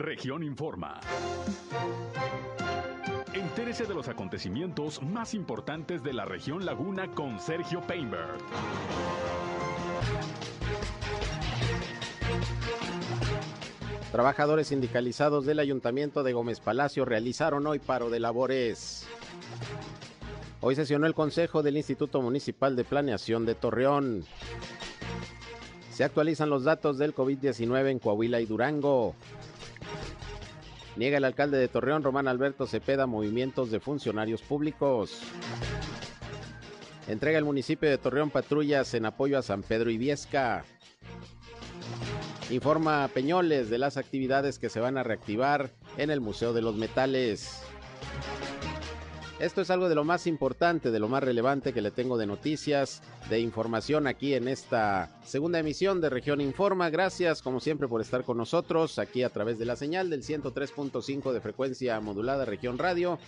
Región Informa. Entérese de los acontecimientos más importantes de la región Laguna con Sergio Painberg. Trabajadores sindicalizados del Ayuntamiento de Gómez Palacio realizaron hoy paro de labores. Hoy sesionó el Consejo del Instituto Municipal de Planeación de Torreón. Se actualizan los datos del COVID-19 en Coahuila y Durango. Niega el alcalde de Torreón, Román Alberto Cepeda, movimientos de funcionarios públicos. Entrega el municipio de Torreón patrullas en apoyo a San Pedro y Viesca. Informa Peñoles de las actividades que se van a reactivar en el Museo de los Metales. Esto es algo de lo más importante, de lo más relevante que le tengo de noticias, de información aquí en esta segunda emisión de Región Informa. Gracias como siempre por estar con nosotros aquí a través de la señal del 103.5 de frecuencia modulada Región Radio,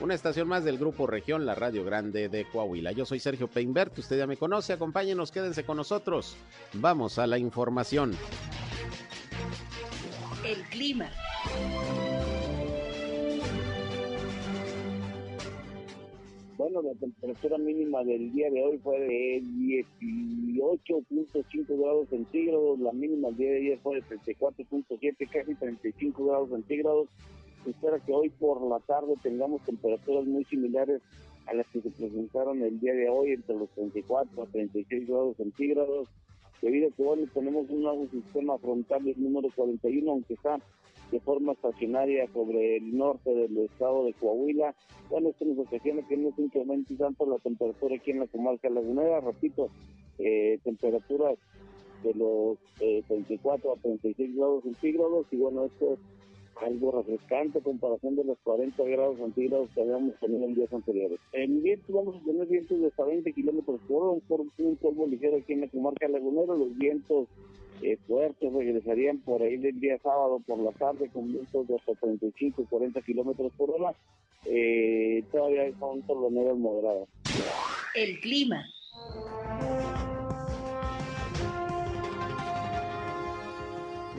una estación más del grupo Región, la Radio Grande de Coahuila. Yo soy Sergio Peinbert, usted ya me conoce, acompáñenos, quédense con nosotros. Vamos a la información. El clima. Bueno, la temperatura mínima del día de hoy fue de 18.5 grados centígrados, la mínima del día de ayer fue de 34.7, casi 35 grados centígrados. Se espera que hoy por la tarde tengamos temperaturas muy similares a las que se presentaron el día de hoy, entre los 34 a 36 grados centígrados debido a que bueno, tenemos un nuevo sistema frontal del número 41, aunque está de forma estacionaria sobre el norte del estado de Coahuila. Bueno, esto nos ocasiona que no se incremente tanto la temperatura aquí en la comarca lagunera, repito, eh, temperaturas de los eh, 34 a 36 grados centígrados y bueno, esto algo refrescante en comparación de los 40 grados centígrados que habíamos tenido en días anteriores. En viento vamos a tener vientos de hasta 20 kilómetros por hora, un, polvo ligero aquí en la comarca lagunera, los vientos eh, fuertes regresarían por ahí del día sábado por la tarde con vientos de hasta 35 40 kilómetros por hora, eh, todavía son tornados moderadas. El clima.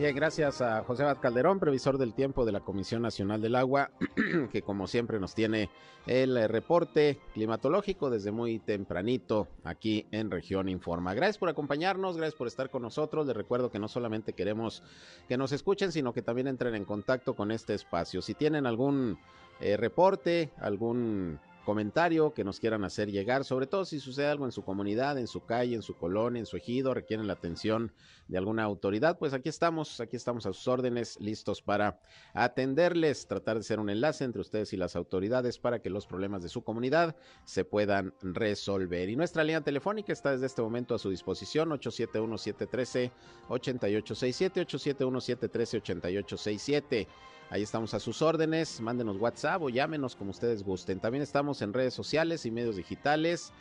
Bien, gracias a José Abad Calderón, previsor del tiempo de la Comisión Nacional del Agua, que como siempre nos tiene el eh, reporte climatológico desde muy tempranito aquí en Región Informa. Gracias por acompañarnos, gracias por estar con nosotros. Les recuerdo que no solamente queremos que nos escuchen, sino que también entren en contacto con este espacio. Si tienen algún eh, reporte, algún comentario que nos quieran hacer llegar, sobre todo si sucede algo en su comunidad, en su calle, en su colonia, en su ejido, requieren la atención de alguna autoridad, pues aquí estamos, aquí estamos a sus órdenes, listos para atenderles, tratar de ser un enlace entre ustedes y las autoridades para que los problemas de su comunidad se puedan resolver. Y nuestra línea telefónica está desde este momento a su disposición, 871-713-8867, 871-713-8867. Ahí estamos a sus órdenes. Mándenos WhatsApp o llámenos como ustedes gusten. También estamos en redes sociales y medios digitales.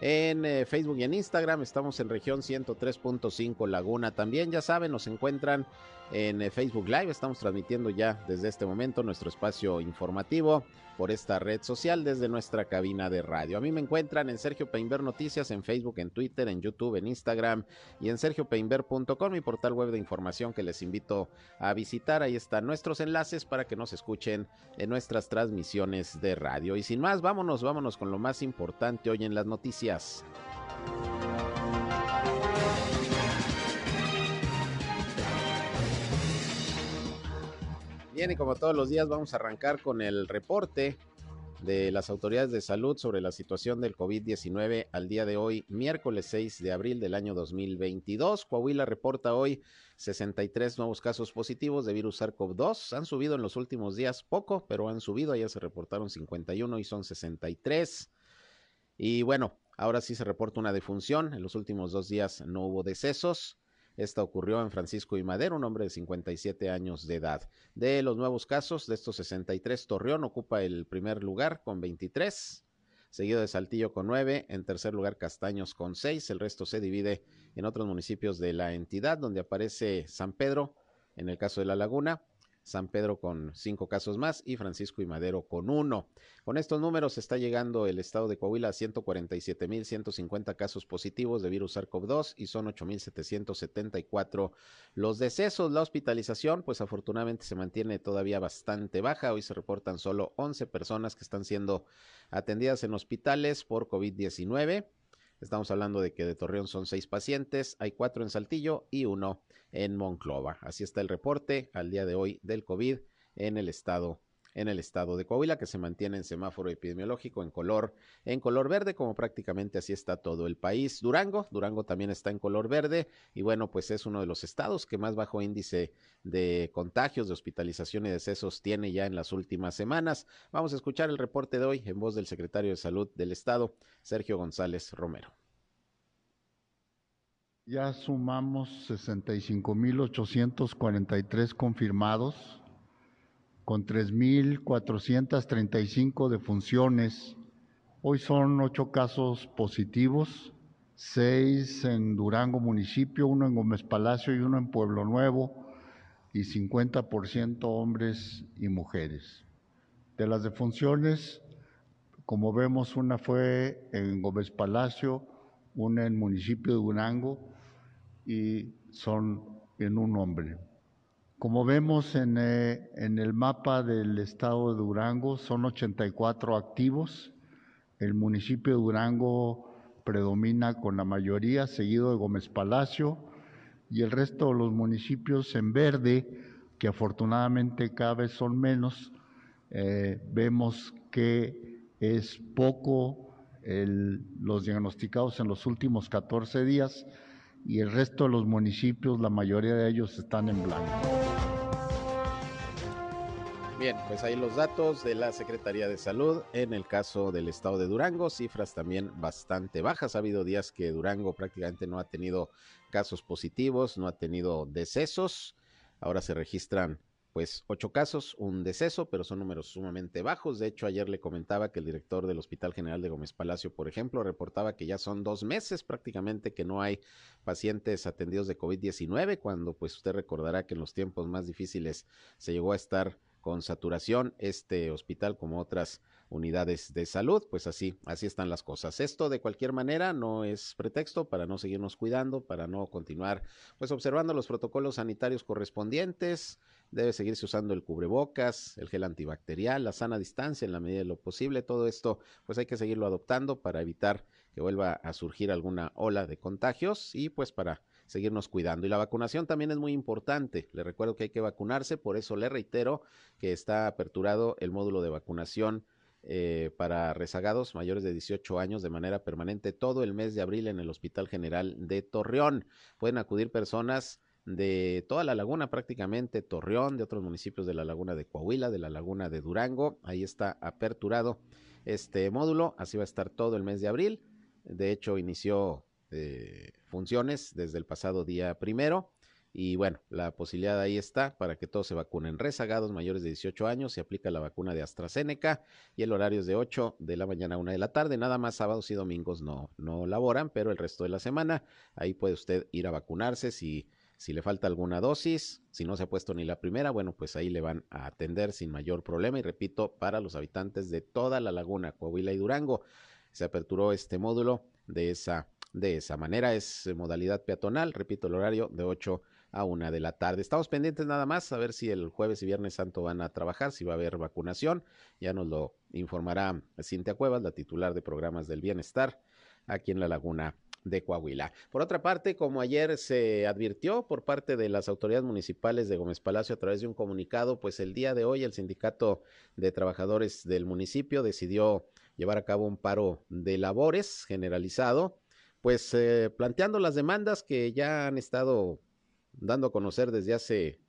En eh, Facebook y en Instagram estamos en región 103.5 Laguna. También ya saben, nos encuentran en eh, Facebook Live. Estamos transmitiendo ya desde este momento nuestro espacio informativo por esta red social desde nuestra cabina de radio. A mí me encuentran en Sergio Peinber Noticias en Facebook, en Twitter, en YouTube, en Instagram y en sergiopeinber.com, mi portal web de información que les invito a visitar. Ahí están nuestros enlaces para que nos escuchen en nuestras transmisiones de radio. Y sin más, vámonos, vámonos con lo más importante hoy en las noticias. Bien, y como todos los días vamos a arrancar con el reporte de las autoridades de salud sobre la situación del COVID-19 al día de hoy, miércoles 6 de abril del año 2022. Coahuila reporta hoy 63 nuevos casos positivos de virus SARS-CoV-2. Han subido en los últimos días poco, pero han subido. Ayer se reportaron 51 y son 63. Y bueno, ahora sí se reporta una defunción. En los últimos dos días no hubo decesos. Esta ocurrió en Francisco y Madero, un hombre de 57 años de edad. De los nuevos casos, de estos 63, Torreón ocupa el primer lugar con 23, seguido de Saltillo con 9, en tercer lugar Castaños con 6, el resto se divide en otros municipios de la entidad, donde aparece San Pedro, en el caso de La Laguna, San Pedro con cinco casos más y Francisco y Madero con uno. Con estos números está llegando el estado de Coahuila a 147.150 casos positivos de virus SARS-CoV-2 y son 8.774 los decesos. La hospitalización, pues afortunadamente se mantiene todavía bastante baja. Hoy se reportan solo 11 personas que están siendo atendidas en hospitales por COVID-19. Estamos hablando de que de Torreón son seis pacientes, hay cuatro en Saltillo y uno en Monclova. Así está el reporte al día de hoy del COVID en el estado en el estado de Coahuila que se mantiene en semáforo epidemiológico en color en color verde como prácticamente así está todo el país. Durango, Durango también está en color verde y bueno, pues es uno de los estados que más bajo índice de contagios, de hospitalización y decesos tiene ya en las últimas semanas. Vamos a escuchar el reporte de hoy en voz del secretario de Salud del estado, Sergio González Romero. Ya sumamos 65.843 confirmados, con 3.435 defunciones. Hoy son ocho casos positivos, seis en Durango municipio, uno en Gómez Palacio y uno en Pueblo Nuevo, y 50% hombres y mujeres. De las defunciones, como vemos, una fue en Gómez Palacio, una en municipio de Durango, y son en un hombre. Como vemos en, eh, en, el mapa del estado de Durango, son 84 activos. El municipio de Durango predomina con la mayoría, seguido de Gómez Palacio, y el resto de los municipios en verde, que afortunadamente cada vez son menos, eh, vemos que es poco los diagnosticados en los últimos 14 días y el resto de los municipios, la mayoría de ellos están en blanco. Bien, pues ahí los datos de la Secretaría de Salud en el caso del estado de Durango, cifras también bastante bajas. Ha habido días que Durango prácticamente no ha tenido casos positivos, no ha tenido decesos. Ahora se registran pues ocho casos, un deceso, pero son números sumamente bajos. De hecho, ayer le comentaba que el director del Hospital General de Gómez Palacio, por ejemplo, reportaba que ya son dos meses prácticamente que no hay pacientes atendidos de COVID-19, cuando pues usted recordará que en los tiempos más difíciles se llegó a estar con saturación este hospital como otras unidades de salud, pues así, así están las cosas. Esto de cualquier manera no es pretexto para no seguirnos cuidando, para no continuar pues observando los protocolos sanitarios correspondientes, debe seguirse usando el cubrebocas, el gel antibacterial, la sana distancia en la medida de lo posible, todo esto pues hay que seguirlo adoptando para evitar que vuelva a surgir alguna ola de contagios y pues para seguirnos cuidando. Y la vacunación también es muy importante. Le recuerdo que hay que vacunarse, por eso le reitero que está aperturado el módulo de vacunación eh, para rezagados mayores de 18 años de manera permanente todo el mes de abril en el Hospital General de Torreón. Pueden acudir personas de toda la laguna prácticamente, Torreón, de otros municipios de la laguna de Coahuila, de la laguna de Durango. Ahí está aperturado este módulo, así va a estar todo el mes de abril. De hecho, inició eh, funciones desde el pasado día primero. Y bueno, la posibilidad ahí está para que todos se vacunen. Rezagados mayores de 18 años, se aplica la vacuna de AstraZeneca y el horario es de 8 de la mañana a 1 de la tarde. Nada más sábados y domingos no, no laboran, pero el resto de la semana ahí puede usted ir a vacunarse si, si le falta alguna dosis, si no se ha puesto ni la primera, bueno, pues ahí le van a atender sin mayor problema. Y repito, para los habitantes de toda la laguna, Coahuila y Durango, se aperturó este módulo de esa, de esa manera. Es modalidad peatonal, repito, el horario de 8 a una de la tarde. Estamos pendientes nada más a ver si el jueves y viernes santo van a trabajar, si va a haber vacunación. Ya nos lo informará Cintia Cuevas, la titular de programas del bienestar aquí en la Laguna de Coahuila. Por otra parte, como ayer se advirtió por parte de las autoridades municipales de Gómez Palacio a través de un comunicado, pues el día de hoy el sindicato de trabajadores del municipio decidió llevar a cabo un paro de labores generalizado, pues eh, planteando las demandas que ya han estado dando a conocer desde hace,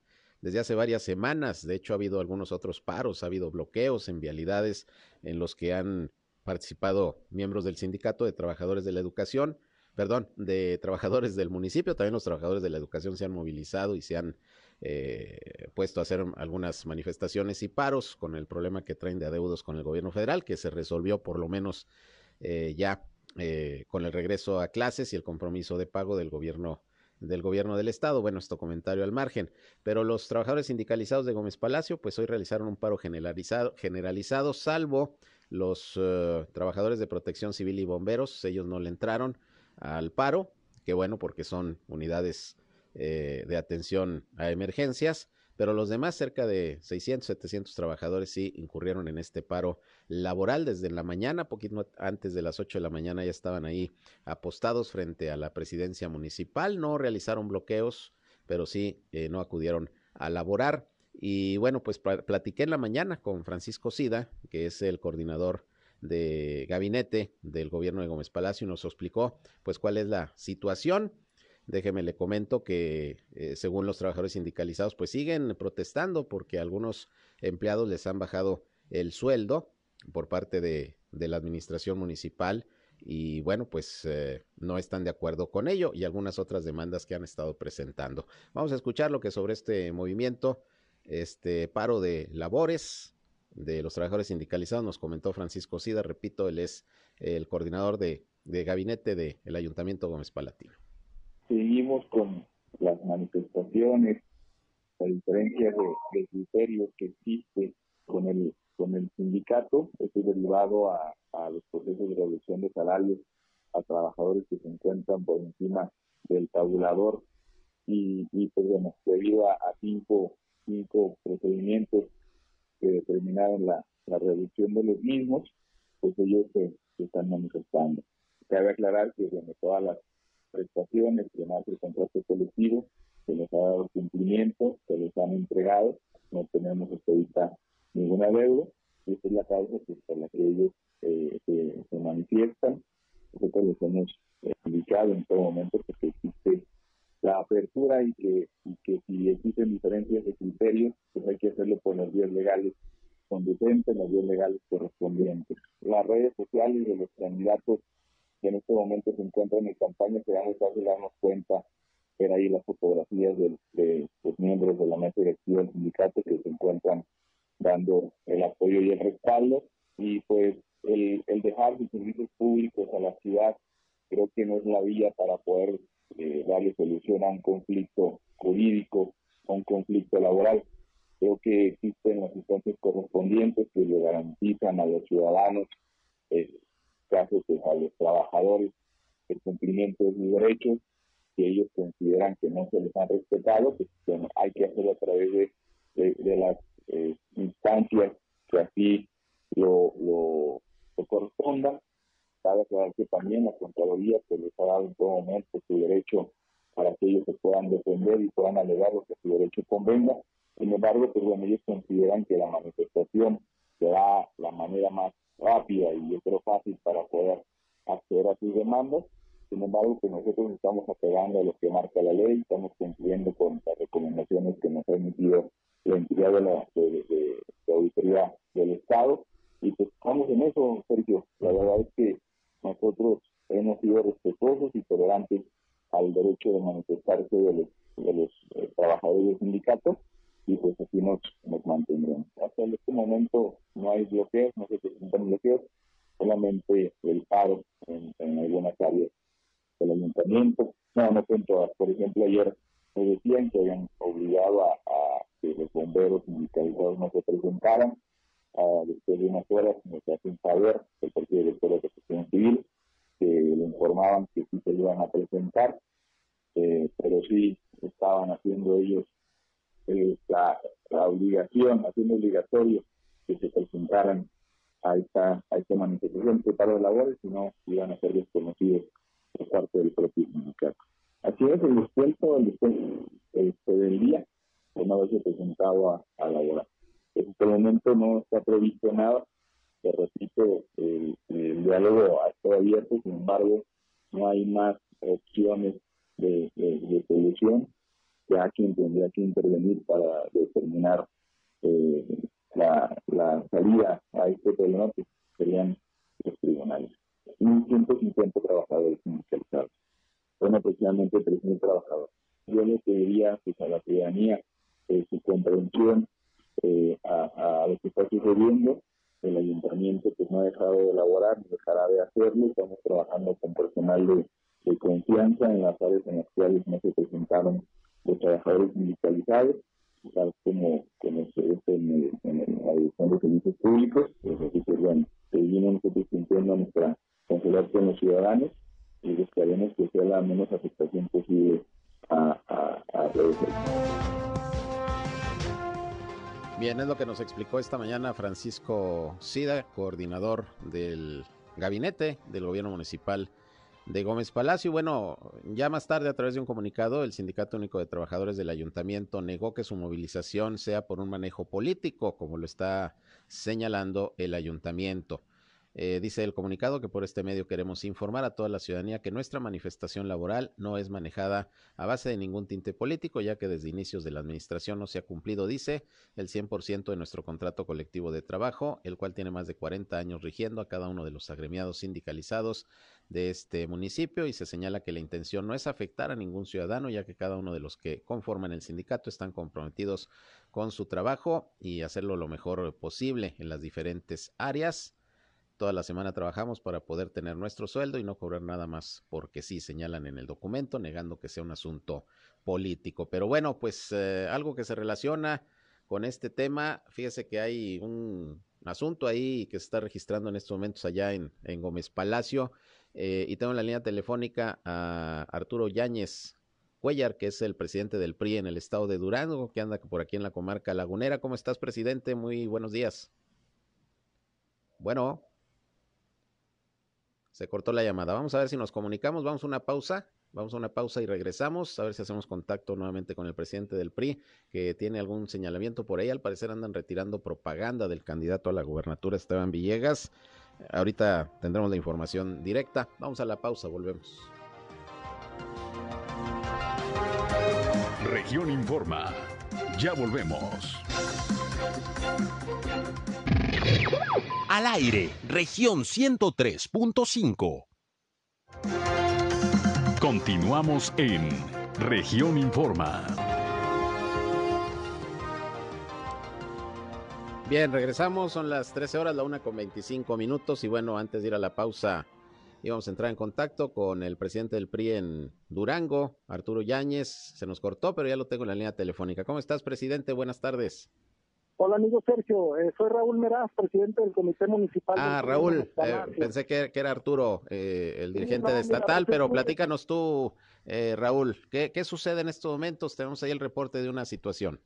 desde hace varias semanas. De hecho, ha habido algunos otros paros, ha habido bloqueos en vialidades en los que han participado miembros del sindicato de trabajadores de la educación, perdón, de trabajadores del municipio. También los trabajadores de la educación se han movilizado y se han eh, puesto a hacer algunas manifestaciones y paros con el problema que traen de adeudos con el gobierno federal, que se resolvió por lo menos eh, ya eh, con el regreso a clases y el compromiso de pago del gobierno del gobierno del estado. Bueno, esto comentario al margen. Pero los trabajadores sindicalizados de Gómez Palacio, pues hoy realizaron un paro generalizado, generalizado salvo los uh, trabajadores de protección civil y bomberos. Ellos no le entraron al paro, que bueno, porque son unidades eh, de atención a emergencias pero los demás, cerca de 600, 700 trabajadores, sí incurrieron en este paro laboral. Desde la mañana, poquito antes de las 8 de la mañana ya estaban ahí apostados frente a la presidencia municipal, no realizaron bloqueos, pero sí eh, no acudieron a laborar. Y bueno, pues platiqué en la mañana con Francisco Sida, que es el coordinador de gabinete del gobierno de Gómez Palacio, y nos explicó pues cuál es la situación Déjeme le comento que eh, según los trabajadores sindicalizados, pues siguen protestando porque algunos empleados les han bajado el sueldo por parte de, la administración municipal y bueno, pues eh, no están de acuerdo con ello y algunas otras demandas que han estado presentando. Vamos a escuchar lo que sobre este movimiento, este paro de labores de los trabajadores sindicalizados nos comentó Francisco Sida, repito, él es el coordinador de, gabinete del Ayuntamiento Gómez Palatino seguimos con las manifestaciones, la diferencia de, criterios que existe con el con el sindicato, es derivado a, los procesos de reducción de salarios a trabajadores que se encuentran por encima del tabulador y, y pues bueno, debido a, cinco, cinco procedimientos que determinaron la, reducción de los mismos, pues ellos se, están manifestando. Cabe aclarar que bueno, todas las prestaciones, además el contrato colectivo, se les ha dado cumplimiento, se les han entregado, no tenemos hasta ahorita ninguna deuda, y esa es la causa por la que ellos eh, se, manifiestan. Nosotros les hemos indicado en todo momento que existe la apertura y que, y que si existen diferencias de criterios, pues hay que hacerlo por las vías legales conducentes, las vías legales correspondientes. Las redes sociales de los candidatos que en este momento se encuentran en campaña, será muy fácil darnos cuenta, ver ahí las fotografías de, los miembros de la mesa directiva del sindicato que se encuentran dando el apoyo y el respaldo. Y pues el, el dejar de servicios públicos a la ciudad creo que no es la vía para poder eh, darle solución a un conflicto jurídico, a un conflicto laboral. Creo que existen las instancias correspondientes que le garantizan a los ciudadanos eh, casos pues, a los trabajadores el cumplimiento de sus derechos, que ellos consideran que no se les han respetado, pues hay que hacerlo a través de, de, las eh, instancias que así lo, lo, correspondan. Cabe aclarar que también la Contraloría se pues, les ha dado en todo momento su derecho para que ellos se puedan defender y puedan alegar lo que su derecho convenga. Sin embargo, pues bueno, ellos consideran que la manifestación será la manera más rápida y yo creo fácil para poder acceder Sin embargo, que pues nosotros estamos apegando a lo que marca la ley, estamos cumpliendo con las recomendaciones que nos ha emitido la entidad de la auditoría del Estado. Y pues estamos en eso, Sergio. La verdad es que nosotros hemos sido respetuosos y tolerantes al derecho de manifestarse de los out. Nos explicó esta mañana Francisco Sida, coordinador del gabinete del gobierno municipal de Gómez Palacio. Bueno, ya más tarde a través de un comunicado, el Sindicato Único de Trabajadores del Ayuntamiento negó que su movilización sea por un manejo político, como lo está señalando el ayuntamiento. Eh, dice el comunicado que por este medio queremos informar a toda la ciudadanía que nuestra manifestación laboral no es manejada a base de ningún tinte político, ya que desde inicios de la administración no se ha cumplido, dice, el 100% de nuestro contrato colectivo de trabajo, el cual tiene más de 40 años rigiendo a cada uno de los agremiados sindicalizados de este municipio y se señala que la intención no es afectar a ningún ciudadano, ya que cada uno de los que conforman el sindicato están comprometidos con su trabajo y hacerlo lo mejor posible en las diferentes áreas. Toda la semana trabajamos para poder tener nuestro sueldo y no cobrar nada más porque sí señalan en el documento, negando que sea un asunto político. Pero bueno, pues eh, algo que se relaciona con este tema, fíjese que hay un asunto ahí que se está registrando en estos momentos allá en, Gómez Palacio eh, y tengo en la línea telefónica a Arturo Yáñez Cuellar, que es el presidente del PRI en el estado de Durango, que anda por aquí en la comarca lagunera. ¿Cómo estás, presidente? Muy buenos días. Bueno. Se cortó la llamada. Vamos a ver si nos comunicamos. Vamos a una pausa. Vamos a una pausa y regresamos. A ver si hacemos contacto nuevamente con el presidente del PRI, que tiene algún señalamiento por ahí. Al parecer andan retirando propaganda del candidato a la gubernatura, Esteban Villegas. Ahorita tendremos la información directa. Vamos a la pausa, volvemos. Región Informa. Ya volvemos. Al aire, región 103.5. Continuamos en región Informa. Bien, regresamos, son las 13 horas, la una con 25 minutos y bueno, antes de ir a la pausa íbamos a entrar en contacto con el presidente del PRI en Durango, Arturo Yáñez, se nos cortó, pero ya lo tengo en la línea telefónica. ¿Cómo estás, presidente? Buenas tardes. Hola, amigo Sergio. Eh, soy Raúl Meraz, presidente del Comité Municipal. Ah, Raúl, eh, pensé que, era Arturo, eh, el dirigente de estatal, pero platícanos tú, Raúl, ¿qué, sucede en estos momentos? Tenemos ahí el reporte de una situación.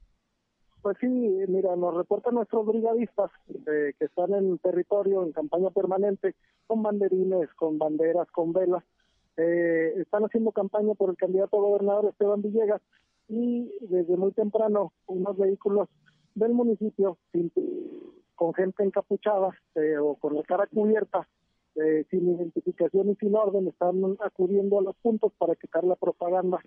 Pues sí, mira, nos reportan nuestros brigadistas que están en territorio, en campaña permanente, con banderines, con banderas, con velas. están haciendo campaña por el candidato a gobernador Esteban Villegas y desde muy temprano unos vehículos del municipio con gente encapuchada eh, o con la cara cubierta, eh, sin identificación y sin orden, están acudiendo a los puntos para quitar la propaganda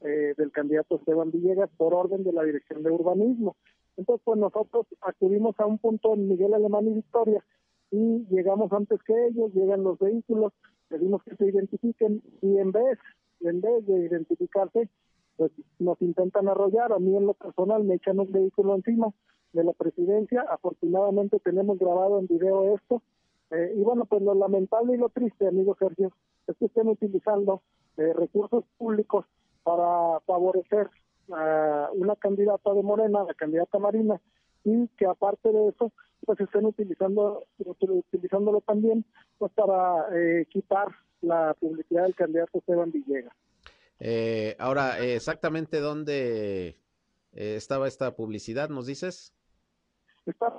eh, del candidato Esteban Villegas por orden de la Dirección de Urbanismo. Entonces, pues nosotros acudimos a un punto en Miguel Alemán y Victoria y llegamos antes que ellos, llegan los vehículos, pedimos que se identifiquen y en vez, en vez de identificarse, pues nos intentan arrollar. A mí en lo personal me echan un vehículo encima de la presidencia. Afortunadamente tenemos grabado en video esto. Eh, y bueno, pues lo lamentable y lo triste, amigo Sergio, es que estén utilizando eh, recursos públicos para favorecer a una candidata de Morena, la candidata Marina, y que aparte de eso, pues estén utilizando utilizándolo también pues para eh, quitar la publicidad del candidato Esteban Villegas. Eh, ahora, exactamente dónde eh, estaba esta publicidad, ¿nos dices? Está,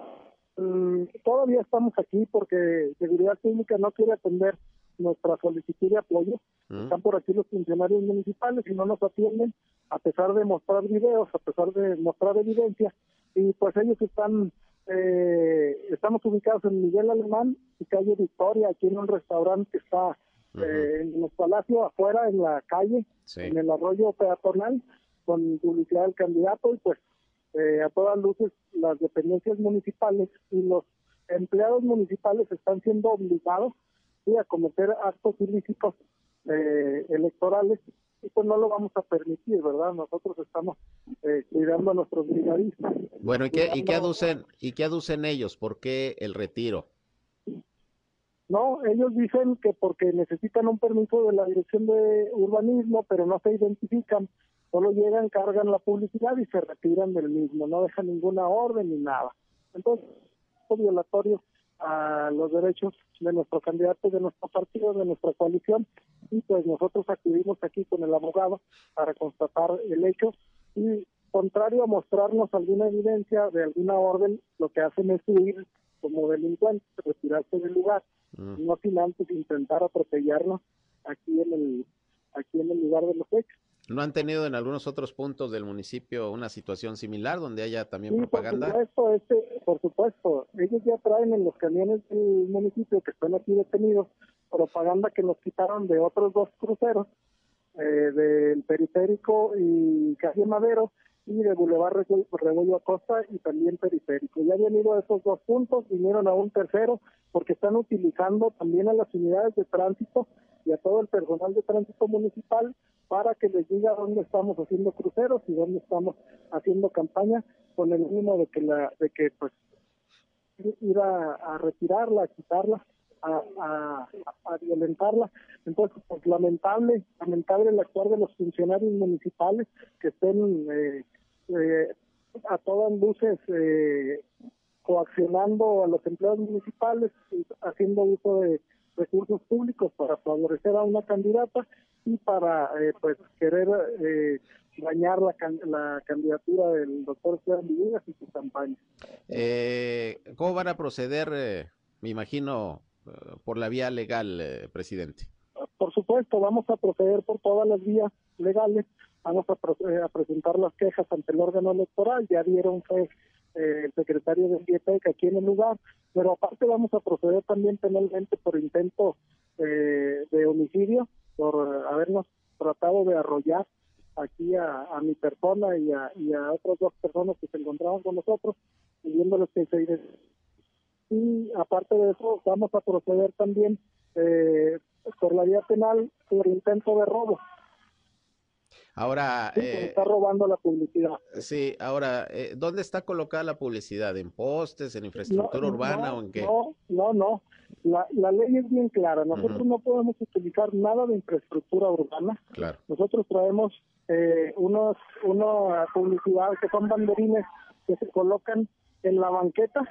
mm, todavía estamos aquí porque Seguridad Pública no quiere atender nuestra solicitud de apoyo. Mm. Están por aquí los funcionarios municipales y no nos atienden, a pesar de mostrar videos, a pesar de mostrar evidencia. Y pues ellos están, eh, estamos ubicados en Miguel Alemán y calle Victoria, aquí en un restaurante que está eh, en los palacios afuera, en la calle, en el arroyo peatonal, con publicidad del candidato y pues eh, a todas luces las dependencias municipales y los empleados municipales están siendo obligados a cometer actos ilícitos eh, electorales y pues no lo vamos a permitir, ¿verdad? Nosotros estamos cuidando a nuestros brigadistas. Bueno, ¿y qué, ¿y qué aducen y qué aducen ellos? ¿Por qué el retiro? No, ellos dicen que porque necesitan un permiso de la Dirección de Urbanismo, pero no se identifican. solo llegan, cargan la publicidad y se retiran del mismo, no dejan ninguna orden ni nada. Entonces, es violatorio a los derechos de nuestro candidato, de nuestro partido, de nuestra coalición, y pues nosotros acudimos aquí con el abogado para constatar el hecho y contrario a mostrarnos alguna evidencia de alguna orden, lo que hacen es huir como delincuentes, retirarse del lugar, Mm. no sin antes intentar atropellarnos aquí en el aquí en el lugar de los hechos. ¿No han tenido en algunos otros puntos del municipio una situación similar donde haya también Sí, por propaganda? supuesto, este, por supuesto, ellos ya traen en los camiones del municipio que están aquí detenidos propaganda que nos quitaron de otros dos cruceros, eh, del periférico y calle Madero y de Boulevard Rebollo Acosta y también periférico. Ya habían ido a esos dos puntos, vinieron a un tercero porque están utilizando también a las unidades de tránsito y a todo el personal de tránsito municipal para que les diga dónde estamos haciendo cruceros y dónde estamos haciendo campaña con el ánimo de que la de que pues ir a, retirarla, a quitarla, a, a, a violentarla. Entonces, pues lamentable, lamentable el actuar de los funcionarios municipales que estén eh, eh, a todas luces eh, coaccionando a los empleados municipales, haciendo uso de recursos públicos para favorecer a una candidata y para eh, pues querer eh, dañar la, can- la candidatura del doctor Esteban Villegas y su campaña. Eh, ¿Cómo van a proceder, eh, me imagino, eh, por la vía legal, eh, presidente? Por supuesto, vamos a proceder por todas las vías legales, vamos a, eh, a presentar las quejas ante el órgano electoral, ya dieron fe eh, el secretario de IEPEC aquí en el lugar, pero aparte vamos a proceder también penalmente por intento eh, de homicidio, por habernos tratado de arrollar aquí a, mi persona y a, y a otras dos personas que se encontraban con nosotros, pidiéndoles que se y aparte de eso vamos a proceder también eh, por la vía penal por intento de robo. Ahora, Sí, eh, está robando la publicidad. sí, ahora, eh, ¿dónde está colocada la publicidad? ¿En postes, en infraestructura No, urbana no, o en qué? No, no, no. La, la ley es bien clara. Nosotros Ujú. no podemos utilizar nada de infraestructura urbana. Claro. Nosotros traemos eh, unos, una publicidad que son banderines que se colocan en la banqueta.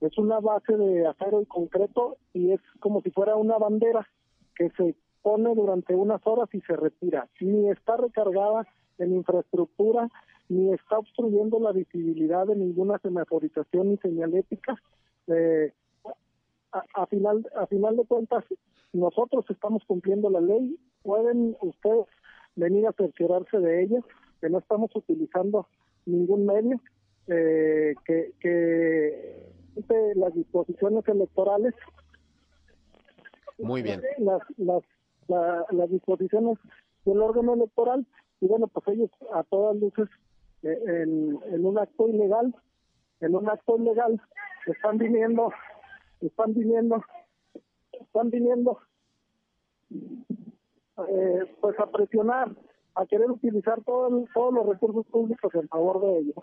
Es una base de acero y concreto y es como si fuera una bandera que se pone durante unas horas y se retira. Ni está recargada en infraestructura, ni está obstruyendo la visibilidad de ninguna semaforización ni señalética. Eh, a, a final a final de cuentas, nosotros estamos cumpliendo la ley. Pueden ustedes venir a cerciorarse de ella, que no estamos utilizando ningún medio, eh, que, que las disposiciones electorales Muy bien. las, las, la- las disposiciones del órgano electoral y bueno, pues ellos a todas luces eh, en, en un acto ilegal, en un acto ilegal, están viniendo, están viniendo, están viniendo eh, pues a presionar, a querer utilizar todo- todos los recursos públicos en favor de ellos.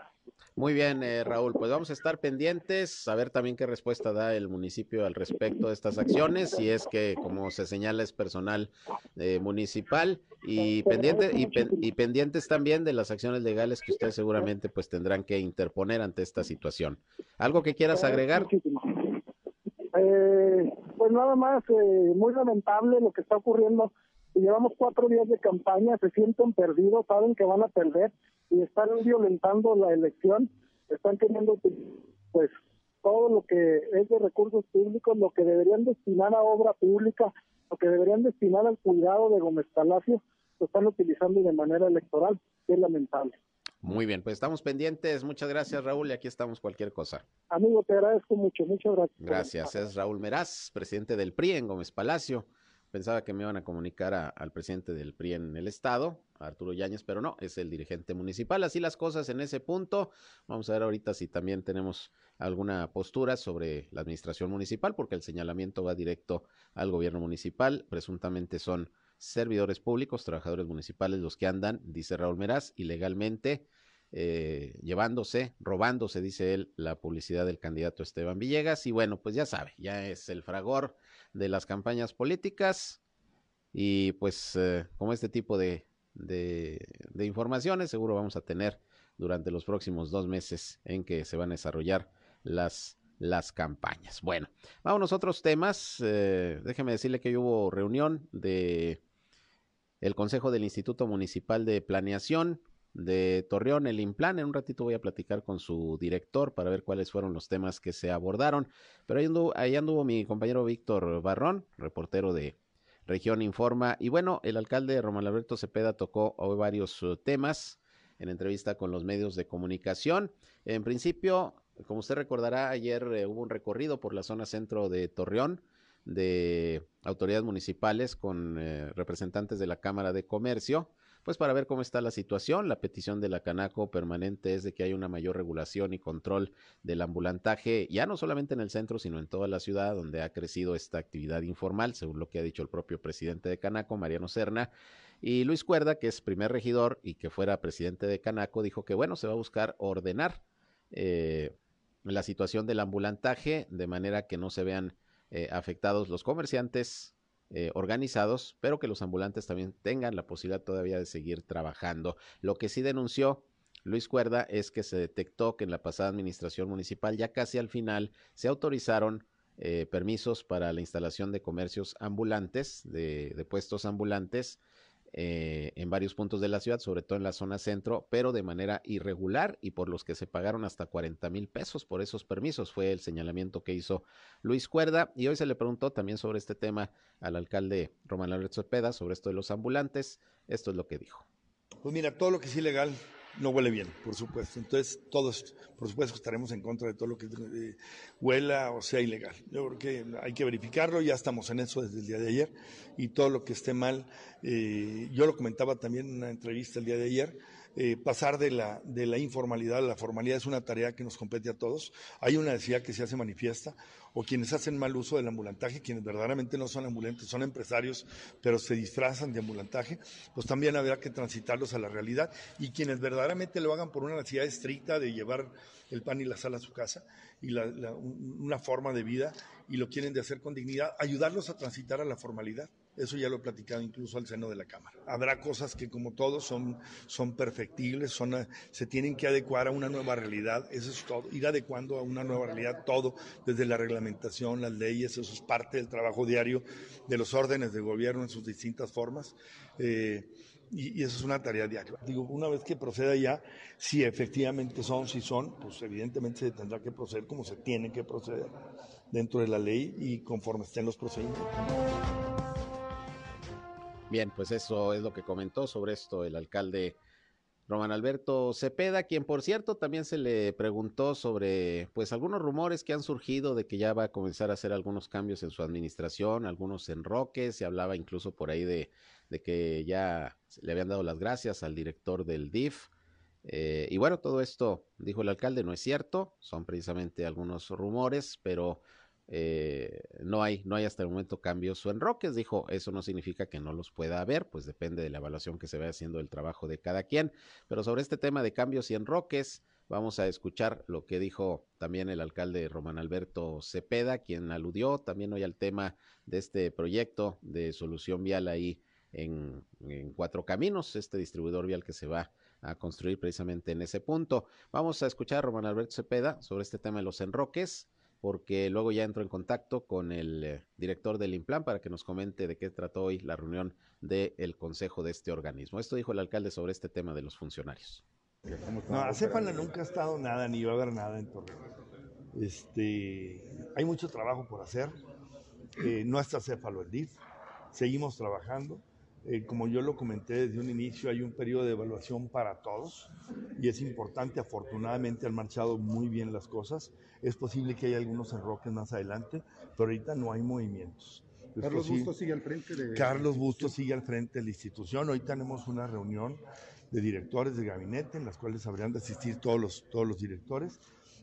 Muy bien, eh, Raúl, pues vamos a estar pendientes, a ver también qué respuesta da el municipio al respecto de estas acciones, si es que, como se señala, es personal eh, municipal y pendiente y, pen- y pendientes también de las acciones legales que ustedes seguramente pues tendrán que interponer ante esta situación. ¿Algo que quieras agregar? Eh, pues nada más, eh, muy lamentable lo que está ocurriendo. Llevamos cuatro días de campaña, se sienten perdidos, saben que van a perder y están violentando la elección, están queriendo pues todo lo que es de recursos públicos, lo que deberían destinar a obra pública, lo que deberían destinar al cuidado de Gómez Palacio, lo están utilizando de manera electoral. Es lamentable. Muy bien, pues estamos pendientes. Muchas gracias, Raúl, y aquí estamos cualquier cosa. Amigo, te agradezco mucho, muchas gracias. Gracias. Es Raúl Meraz, presidente del PRI en Gómez Palacio. Pensaba que me iban a comunicar al presidente del PRI en el estado, Arturo Yáñez, pero no, es el dirigente municipal. Así las cosas en ese punto. Vamos a ver ahorita si también tenemos alguna postura sobre la administración municipal, porque el señalamiento va directo al gobierno municipal. Presuntamente son servidores públicos, trabajadores municipales los que andan, dice Raúl Meraz, ilegalmente eh, llevándose, robándose, dice él, la publicidad del candidato Esteban Villegas. Y bueno, pues ya sabe, ya es el fragor de las campañas políticas. Y pues eh, como este tipo de de, informaciones. Seguro vamos a tener durante los próximos dos meses en que se van a desarrollar las, las campañas. Bueno, vamos a otros temas. Eh, déjeme decirle que hubo reunión de el Consejo del Instituto Municipal de Planeación de Torreón, el Implan. En un ratito voy a platicar con su director para ver cuáles fueron los temas que se abordaron. Pero ahí anduvo, ahí anduvo mi compañero Víctor Barrón, reportero de Región Informa. Y bueno, el alcalde Román Alberto Cepeda tocó hoy varios uh, temas en entrevista con los medios de comunicación. En principio, como usted recordará, ayer eh, hubo un recorrido por la zona centro de Torreón de autoridades municipales con eh, representantes de la Cámara de Comercio pues para ver cómo está la situación. La petición de la Canaco permanente es de que haya una mayor regulación y control del ambulantaje, ya no solamente en el centro, sino en toda la ciudad donde ha crecido esta actividad informal, según lo que ha dicho el propio presidente de Canaco, Mariano Serna. Y Luis Cuerda, que es primer regidor y que fuera presidente de Canaco, dijo que bueno, se va a buscar ordenar eh, la situación del ambulantaje de manera que no se vean eh, afectados los comerciantes eh, organizados, pero que los ambulantes también tengan la posibilidad todavía de seguir trabajando. Lo que sí denunció Luis Cuerda es que se detectó que en la pasada administración municipal, ya casi al final, se autorizaron eh, permisos para la instalación de comercios ambulantes, de puestos ambulantes, eh, en varios puntos de la ciudad, sobre todo en la zona centro, pero de manera irregular y por los que se pagaron hasta 40 mil pesos por esos permisos. Fue el señalamiento que hizo Luis Cuerda y hoy se le preguntó también sobre este tema al alcalde Román Alberto Cepeda, sobre esto de los ambulantes. Esto es lo que dijo. Pues mira, todo lo que es ilegal no huele bien, por supuesto. Entonces, todos, por supuesto, estaremos en contra de todo lo que eh, huela o sea ilegal. Yo creo que hay que verificarlo, ya estamos en eso desde el día de ayer, y todo lo que esté mal, eh, yo lo comentaba también en una entrevista el día de ayer, eh, pasar de la, de la informalidad a la formalidad es una tarea que nos compete a todos. Hay una necesidad que se hace manifiesta, o quienes hacen mal uso del ambulantaje, quienes verdaderamente no son ambulantes, son empresarios, pero se disfrazan de ambulantaje, pues también habrá que transitarlos a la realidad. Y quienes verdaderamente lo hagan por una necesidad estricta de llevar el pan y la sal a su casa y una forma de vida y lo quieren de hacer con dignidad, ayudarlos a transitar a la formalidad. Eso ya lo he platicado incluso al seno de la Cámara. Habrá cosas que, como todos, son, son perfectibles, son, se tienen que adecuar a una nueva realidad. Eso es todo. Ir adecuando a una nueva realidad todo, desde la reglamentación, las leyes, eso es parte del trabajo diario de los órdenes de gobierno en sus distintas formas. Eh, y, eso es una tarea diaria. Digo, una vez que proceda ya, si efectivamente son, si son, pues evidentemente se tendrá que proceder como se tiene que proceder dentro de la ley y conforme estén los procedimientos. Bien, pues eso es lo que comentó sobre esto el alcalde Román Alberto Cepeda, quien por cierto también se le preguntó sobre pues algunos rumores que han surgido de que ya va a comenzar a hacer algunos cambios en su administración, algunos enroques, se hablaba incluso por ahí de, de que ya le habían dado las gracias al director del DIF. Eh, y bueno, todo esto, dijo el alcalde, no es cierto, son precisamente algunos rumores, pero eh, no hay, no hay hasta el momento cambios o enroques, dijo, eso no significa que no los pueda haber, pues depende de la evaluación que se vaya haciendo del trabajo de cada quien, pero sobre este tema de cambios y enroques, vamos a escuchar lo que dijo también el alcalde Román Alberto Cepeda, quien aludió también hoy al tema de este proyecto de solución vial ahí en, en Cuatro Caminos, este distribuidor vial que se va a construir precisamente en ese punto. Vamos a escuchar a Román Alberto Cepeda sobre este tema de los enroques porque luego ya entro en contacto con el eh, director del Implan para que nos comente de qué trató hoy la reunión del consejo de este organismo. Esto dijo el alcalde sobre este tema de los funcionarios. No, a nunca ha estado nada, ni va a haber nada en Torreón. Este, hay mucho trabajo por hacer. Eh, no está Céfalo el DIF. Seguimos trabajando. Eh, como yo lo comenté desde un inicio, hay un periodo de evaluación para todos y es importante. Afortunadamente han marchado muy bien las cosas. Es posible que haya algunos enroques más adelante, pero ahorita no hay movimientos. Carlos Bustos sigue al frente de... Carlos Bustos sigue al frente de la institución. Hoy tenemos una reunión de directores de gabinete en las cuales habrían de asistir todos los, todos los directores.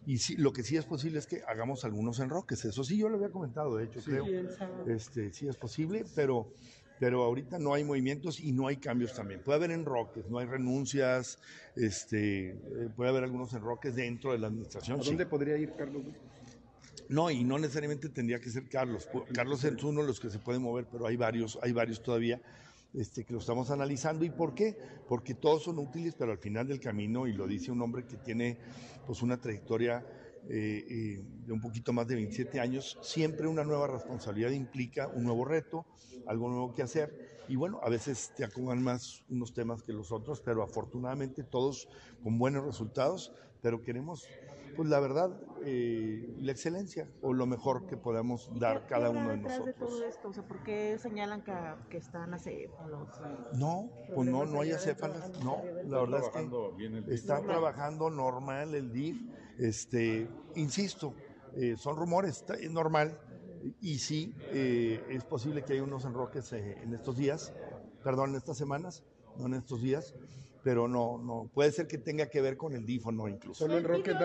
Y sí, lo que sí es posible es que hagamos algunos enroques. Eso sí, yo lo había comentado, de hecho, creo. Este, sí es posible, pero pero ahorita no hay movimientos y no hay cambios también. Puede haber enroques, no hay renuncias, este, eh, puede haber algunos enroques dentro de la administración. ¿A dónde podría ir Carlos? No, y no necesariamente tendría que ser Carlos. Carlos es uno de los que se puede mover, pero hay varios, hay varios todavía este, que lo estamos analizando. ¿Y por qué? Porque todos son útiles, pero al final del camino, y lo dice un hombre que tiene pues una trayectoria eh, eh, de un poquito más de 27 años, siempre una nueva responsabilidad implica un nuevo reto, algo nuevo que hacer. Y bueno, a veces te acogan más unos temas que los otros, pero afortunadamente todos con buenos resultados, pero queremos pues la verdad, eh, la excelencia o lo mejor que podamos dar cada uno de nosotros. de todo esto? O sea, ¿por qué señalan que, que están acéfalos? No, pues no, no hay acéfalas, no, la verdad es que está trabajando normal el DIF, este, insisto, eh, son rumores, es normal, y sí, eh, es posible que haya unos enroques en estos días, perdón, en estas semanas, no en estos días, pero no, no, puede ser que tenga que ver con el DIF no incluso. ¿Él pidió,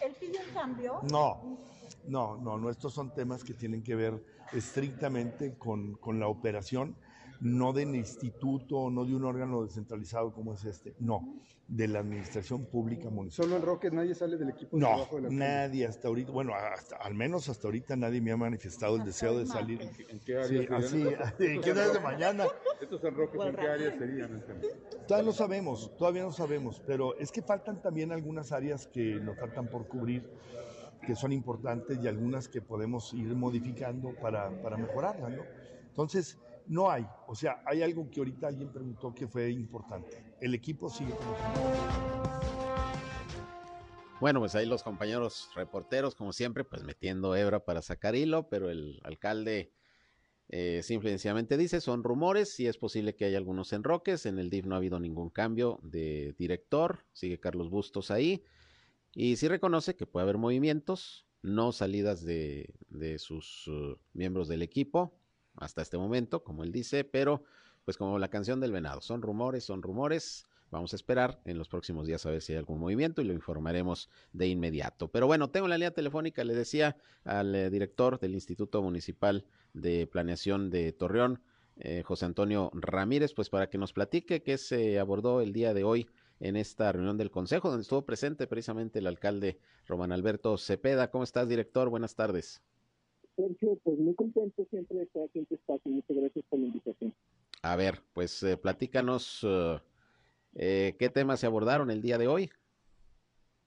¿Él pidió un cambio? No, no, no, no, estos son temas que tienen que ver estrictamente con, con la operación, no del instituto, no de un órgano descentralizado como es este, no, de la administración pública municipal. ¿Solo en Roques nadie sale del equipo de trabajo de la nadie hasta ahorita, bueno, al menos hasta ahorita nadie me ha manifestado el deseo de salir. ¿En qué, área sí, así, ¿en qué área de mañana? Estos en Roques, ¿en qué área serían? Todavía no sabemos, todavía no sabemos, pero es que faltan también algunas áreas que nos faltan por cubrir que son importantes y algunas que podemos ir modificando para, para mejorarlas, ¿no? Entonces, no hay. O sea, hay algo que ahorita alguien preguntó que fue importante. El equipo sigue como Bueno, pues ahí los compañeros reporteros, como siempre, pues metiendo hebra para sacar hilo, pero el alcalde eh, simplemente dice, son rumores, y es posible que haya algunos enroques, en el DIF no ha habido ningún cambio de director, sigue Carlos Bustos ahí, y sí reconoce que puede haber movimientos, no salidas de, sus uh, miembros del equipo, hasta este momento, como él dice, pero pues como la canción del venado, son rumores, son rumores. Vamos a esperar en los próximos días a ver si hay algún movimiento y lo informaremos de inmediato. Pero bueno, tengo la línea telefónica, le decía al eh, director del Instituto Municipal de Planeación de Torreón, eh, José Antonio Ramírez, pues para que nos platique qué se abordó el día de hoy en esta reunión del Consejo, donde estuvo presente precisamente el alcalde Román Alberto Cepeda. ¿Cómo estás, director? Buenas tardes. Sergio, pues muy contento siempre de estar aquí en tu espacio. Muchas gracias por la invitación. A ver, pues eh, platícanos eh, eh, qué temas se abordaron el día de hoy.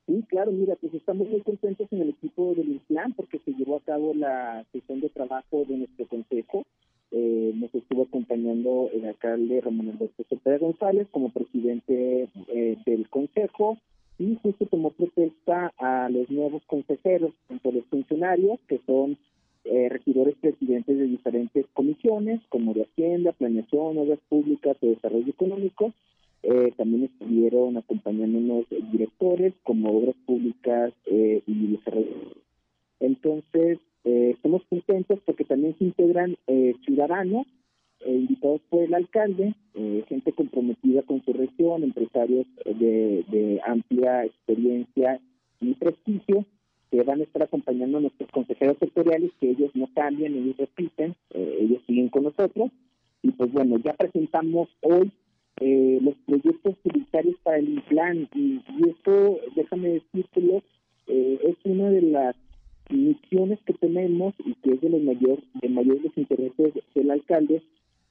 Sí, claro, mira, pues estamos muy contentos en el equipo del INPLAN porque se llevó a cabo la sesión de trabajo de nuestro consejo. nos estuvo acompañando el alcalde Ramón Alberto Cepeda González como presidente del consejo y justo tomó protesta a los nuevos consejeros, tanto los funcionarios, que son eh, regidores presidentes de diferentes comisiones, como de Hacienda, Planeación, Obras Públicas y Desarrollo Económico. Eh, también estuvieron acompañándonos directores como Obras Públicas eh, y Desarrollo. Entonces, estamos contentos porque también se integran ciudadanos invitados por el alcalde, gente comprometida con su región, empresarios de amplia experiencia y prestigio, que van a estar acompañando a nuestros consejeros sectoriales, que ellos no cambian, ellos repiten, eh, ellos siguen con nosotros. Y pues bueno, ya presentamos hoy eh, los proyectos prioritarios para el plan y, esto, déjame decirlo, eh, es una de las misiones que tenemos y que es de los mayores de mayores intereses del alcalde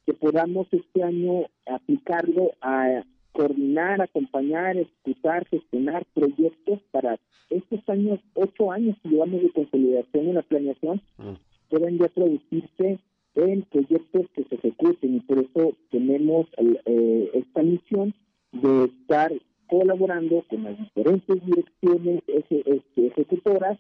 que podamos este año aplicarlo a coordinar, acompañar, ejecutar, gestionar proyectos para estos años, ocho años que llevamos de consolidación en la planeación, mm. puedan ya traducirse en proyectos que se ejecuten y por eso tenemos eh, esta misión de estar colaborando con las diferentes direcciones este, ejecutoras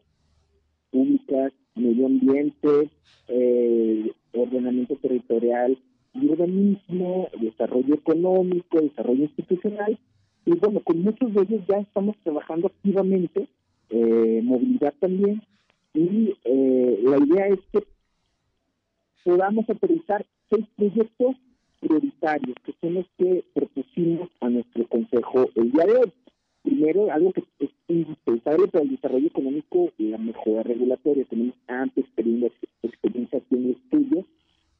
públicas, medio ambiente, eh, ordenamiento territorial, urbanismo, desarrollo económico, desarrollo institucional, y bueno, con muchos de ellos ya estamos trabajando activamente, eh, movilidad también, y eh, la idea es que podamos autorizar seis proyectos prioritarios, que son los que propusimos a nuestro consejo el día de hoy. Primero, algo que es indispensable para el desarrollo económico y la mejora regulatoria. Tenemos amplia experiencia, experiencia aquí en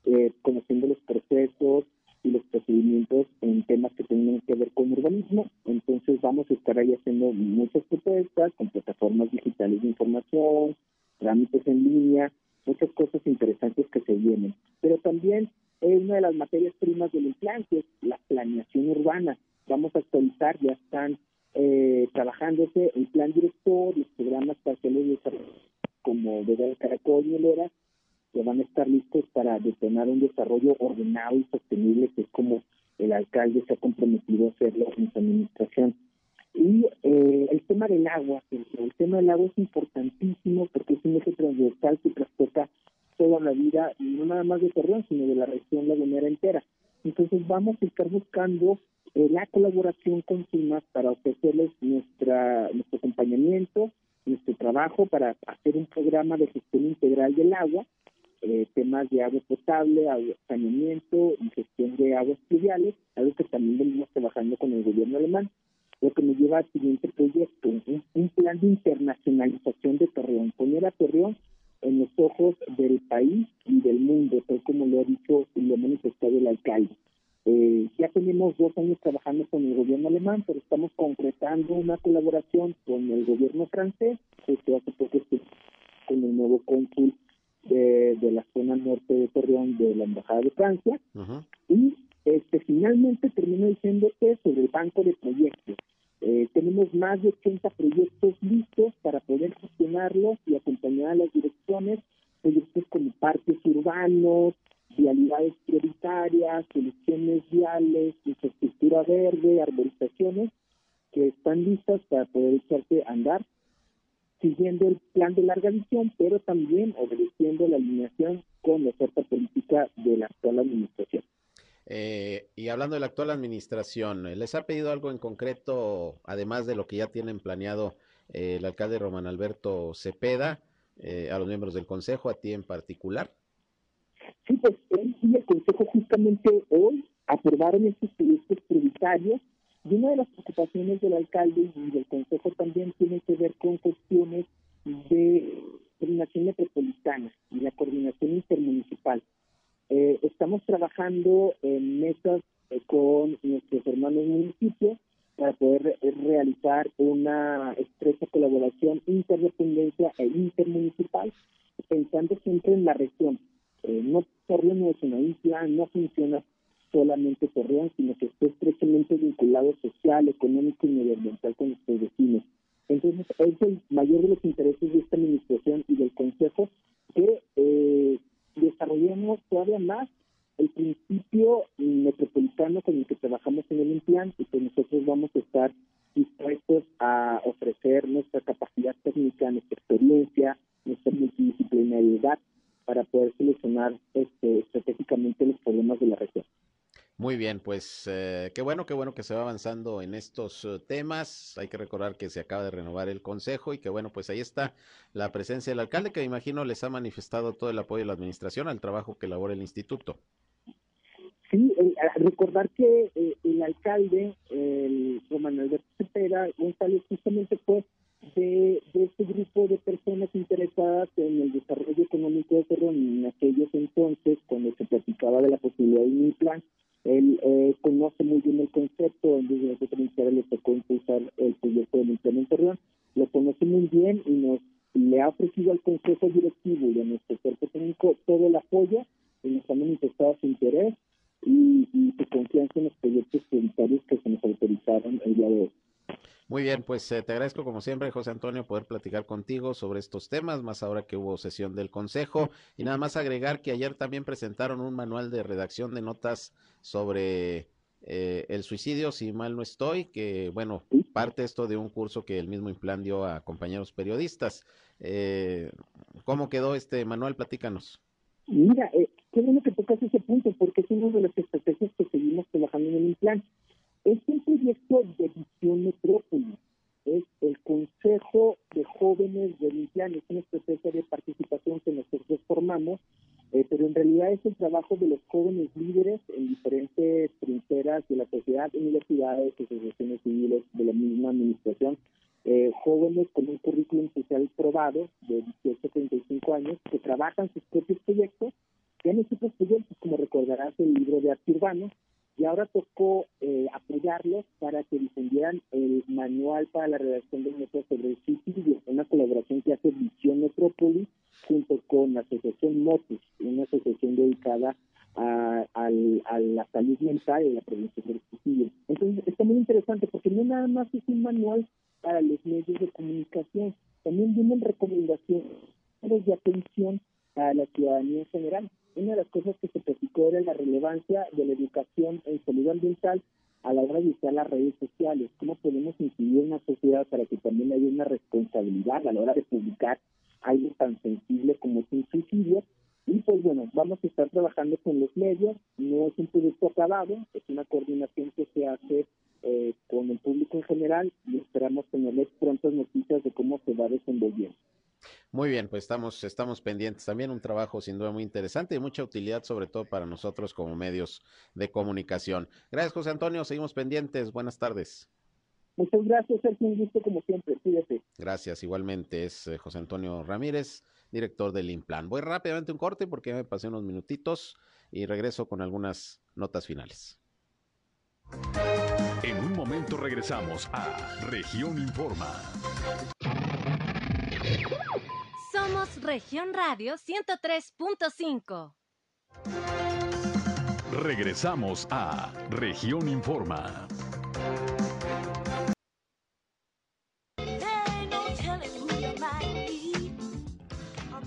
eh, conociendo los procesos y los procedimientos en temas que tienen que ver con urbanismo. Entonces vamos a estar ahí haciendo muchas propuestas con plataformas digitales de información, trámites en línea, muchas cosas interesantes que se vienen. Pero también es una de las materias primas del plan, que es la planeación urbana. Vamos a actualizar, ya están eh, trabajándose el plan director, los programas parciales de desarrollo, como de Caracol y Helera, que van a estar listos para detonar un desarrollo ordenado y sostenible, que es como el alcalde se ha comprometido a hacerlo en su administración. Y eh, el tema del agua, el, tema del agua es importantísimo porque es un eje transversal que transporta toda la vida, y no nada más de Torreón, sino de la región lagunera entera. Entonces vamos a estar buscando eh, la colaboración con CIMAS para ofrecerles nuestra, nuestro acompañamiento, nuestro trabajo para hacer un programa de gestión integral del agua, eh, temas de agua potable, saneamiento y gestión de aguas pluviales, algo que también venimos trabajando con el gobierno alemán. Lo que me lleva al siguiente proyecto, un, un plan de internacionalización de Torreón, poner a Torreón en los ojos del país y del mundo, tal como lo ha dicho y lo ha manifestado el alcalde. Eh, ya tenemos dos años trabajando con el gobierno alemán, pero estamos concretando una colaboración con el gobierno francés, que hace poco con el nuevo cónsul de, la zona norte de Torreón de la Embajada de Francia. Y este finalmente termino diciendo que sobre el banco de proyectos. Eh, tenemos más de 80 proyectos listos para poder gestionarlos y acompañar a las direcciones, proyectos como parques urbanos, vialidades prioritarias, soluciones viales, infraestructura verde, arborizaciones, que están listas para poder echarse a andar, siguiendo el plan de larga visión, pero también obedeciendo la alineación con la oferta política de la actual administración. Eh, y hablando de la actual administración, ¿les ha pedido algo en concreto, además de lo que ya tienen planeado eh, el alcalde Román Alberto Cepeda, eh, a los miembros del Consejo, a ti en particular? Sí, pues él y el Consejo justamente hoy aprobaron estos proyectos prioritarios y una de las preocupaciones del alcalde y del Consejo también tiene que ver con cuestiones de coordinación metropolitana y la coordinación intermunicipal. Eh, estamos trabajando en mesas eh, con nuestros hermanos municipios para poder realizar una estrecha colaboración, interdependencia e intermunicipal, pensando siempre en la región. Eh, no Torreón no es una isla, no funciona solamente Torreón, sino que está estrechamente vinculado social, económico y medioambiental con nuestros vecinos. Entonces, es el mayor de los intereses de esta administración y del Consejo que eh, desarrollemos todavía más el principio metropolitano con el que trabajamos en el implante y que nosotros vamos a estar dispuestos a ofrecer nuestra capacidad técnica, nuestra experiencia, nuestra multidisciplinariedad para poder solucionar este, estratégicamente los problemas de la región. Muy bien, pues eh, qué bueno, qué bueno que se va avanzando en estos uh, temas. Hay que recordar que se acaba de renovar el consejo y que bueno, pues ahí está la presencia del alcalde que me imagino les ha manifestado todo el apoyo de la administración al trabajo que elabora el instituto. Sí, eh, recordar que eh, el alcalde, el Román Alberto Cepeda González, justamente fue de, de, este grupo de personas interesadas en el desarrollo económico de Cerrón en aquellos entonces, cuando se platicaba de la posibilidad de un plan él eh, conoce muy bien el concepto, desde la Secretaría le tocó impulsar el proyecto del implementación, lo conoce muy bien y nos le ha ofrecido al Consejo Directivo y a nuestro cuerpo técnico todo el apoyo y nos ha manifestado su interés y, y su confianza en los proyectos prioritarios que se nos autorizaron el día de hoy. Muy bien, pues eh, te agradezco como siempre, José Antonio, poder platicar contigo sobre estos temas, más ahora que hubo sesión del Consejo. Y nada más agregar que ayer también presentaron un manual de redacción de notas sobre eh, el suicidio, si mal no estoy, que bueno, parte esto de un curso que el mismo Implan dio a compañeros periodistas. Eh, ¿Cómo quedó este manual? Platícanos. Mira, qué bueno que tocas ese punto, porque es una de las estrategias que seguimos trabajando en el Implan es un proyecto de visión metrópoli. Es el Consejo de Jóvenes de Limpián, es una estrategia de participación que nosotros formamos, eh, pero en realidad es el trabajo de los jóvenes líderes en diferentes trincheras de la sociedad, universidades, asociaciones civiles de la misma administración, eh, jóvenes con un currículum social probado de 18 a 35 años que trabajan sus propios proyectos, y han hecho proyectos, como recordarás el libro de arte urbano, y ahora tocó eh, apoyarlos para que difundieran el manual para la redacción del metro sobre el suicidio, una colaboración que hace Visión Metrópoli junto con la Asociación Motus, una asociación dedicada a la salud mental y la prevención del suicidio. Entonces, está muy interesante porque no nada más es un manual para los medios de comunicación, también vienen recomendaciones de atención a la ciudadanía en general. Una de las cosas que se platicó era la relevancia de la educación en salud ambiental a la hora de usar las redes sociales, cómo podemos incidir en la sociedad para que también haya una responsabilidad a la hora de publicar algo tan sensible como es un suicidio. Y pues bueno, vamos a estar trabajando con los medios, no es un producto acabado, es una coordinación que se hace eh, con el público en general y esperamos tenerles prontas noticias de cómo se va desenvolviendo. Muy bien, pues estamos, estamos pendientes. También un trabajo sin duda muy interesante y mucha utilidad, sobre todo para nosotros como medios de comunicación. Gracias, José Antonio. Seguimos pendientes. Buenas tardes. Muchas gracias, Sergio. Un gusto como siempre. Cuídate. Gracias. Igualmente es eh, José Antonio Ramírez, director del Implan. Voy rápidamente un corte porque ya me pasé unos minutitos y regreso con algunas notas finales. En un momento regresamos a Región Informa. Somos Región Radio 103.5. Regresamos a Región Informa.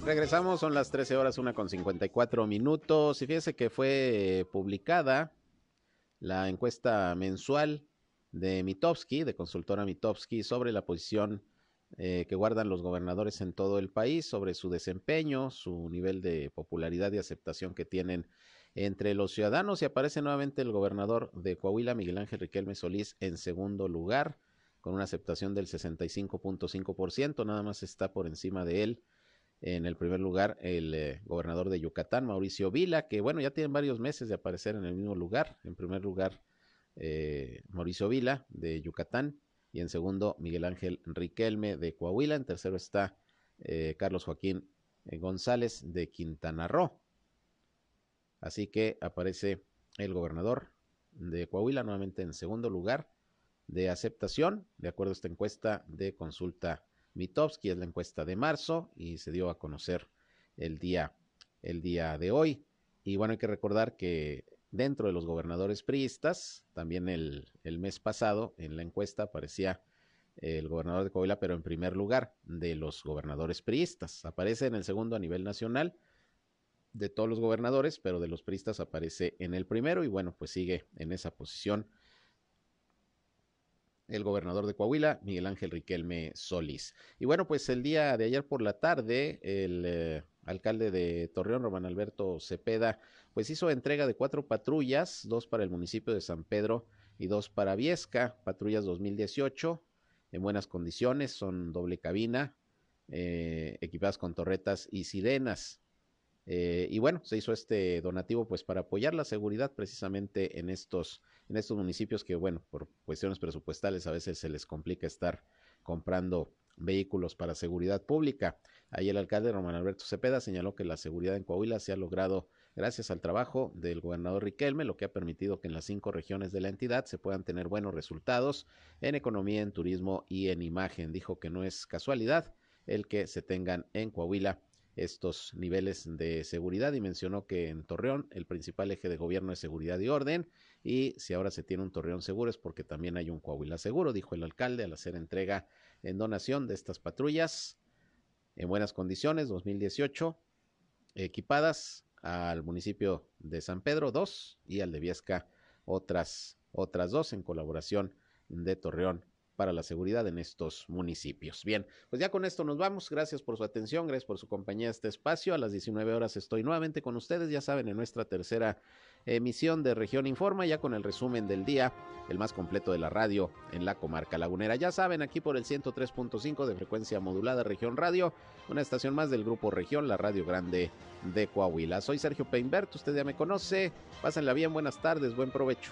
Regresamos, son las 13 horas, una con 54 minutos. Y fíjese que fue publicada la encuesta mensual de Mitowski, de consultora Mitowski, sobre la posición eh, que guardan los gobernadores en todo el país, sobre su desempeño, su nivel de popularidad y aceptación que tienen entre los ciudadanos. Y aparece nuevamente el gobernador de Coahuila, Miguel Ángel Riquelme Solís, en segundo lugar, con una aceptación del 65.5%, nada más está por encima de él en el primer lugar, el eh, gobernador de Yucatán, Mauricio Vila, que bueno, ya tienen varios meses de aparecer en el mismo lugar. En primer lugar, eh, Mauricio Vila de Yucatán y en segundo, Miguel Ángel Riquelme de Coahuila. En tercero está eh, Carlos Joaquín González de Quintana Roo. Así que aparece el gobernador de Coahuila nuevamente en segundo lugar de aceptación, de acuerdo a esta encuesta de consulta Mitowski, es la encuesta de marzo y se dio a conocer el día, el día de hoy. Y bueno, hay que recordar que dentro de los gobernadores priistas, también el, el mes pasado en la encuesta aparecía el gobernador de Coahuila, pero en primer lugar de los gobernadores priistas. Aparece en el segundo a nivel nacional de todos los gobernadores, pero de los priistas aparece en el primero y bueno, pues sigue en esa posición el gobernador de Coahuila, Miguel Ángel Riquelme Solís. Y bueno, pues el día de ayer por la tarde, el eh, alcalde de Torreón, Román Alberto Cepeda, pues hizo entrega de cuatro patrullas, dos para el municipio de San Pedro y dos para Viesca, patrullas 2018, en buenas condiciones, son doble cabina, eh, equipadas con torretas y sirenas. Eh, y bueno, se hizo este donativo pues para apoyar la seguridad precisamente en estos, en estos municipios que bueno, por cuestiones presupuestales a veces se les complica estar comprando vehículos para seguridad pública. Ahí el alcalde Román Alberto Cepeda señaló que la seguridad en Coahuila se ha logrado gracias al trabajo del gobernador Riquelme, lo que ha permitido que en las cinco regiones de la entidad se puedan tener buenos resultados en economía, en turismo y en imagen. Dijo que no es casualidad el que se tengan en Coahuila estos niveles de seguridad y mencionó que en Torreón el principal eje de gobierno es seguridad y orden y si ahora se tiene un Torreón seguro es porque también hay un Coahuila seguro, dijo el alcalde al hacer entrega en donación de estas patrullas en buenas condiciones 2018 equipadas al municipio de San Pedro dos y al de Viesca otras otras dos en colaboración de Torreón para la seguridad en estos municipios. Bien, pues ya con esto nos vamos. Gracias por su atención, gracias por su compañía a este espacio. A las 19 horas estoy nuevamente con ustedes, ya saben, en nuestra tercera emisión de Región Informa, ya con el resumen del día, el más completo de la radio en la comarca lagunera. Ya saben, aquí por el 103.5 de frecuencia modulada Región Radio, una estación más del grupo Región, la Radio Grande de Coahuila. Soy Sergio Peinbert, usted ya me conoce. Pásenla bien, buenas tardes, buen provecho.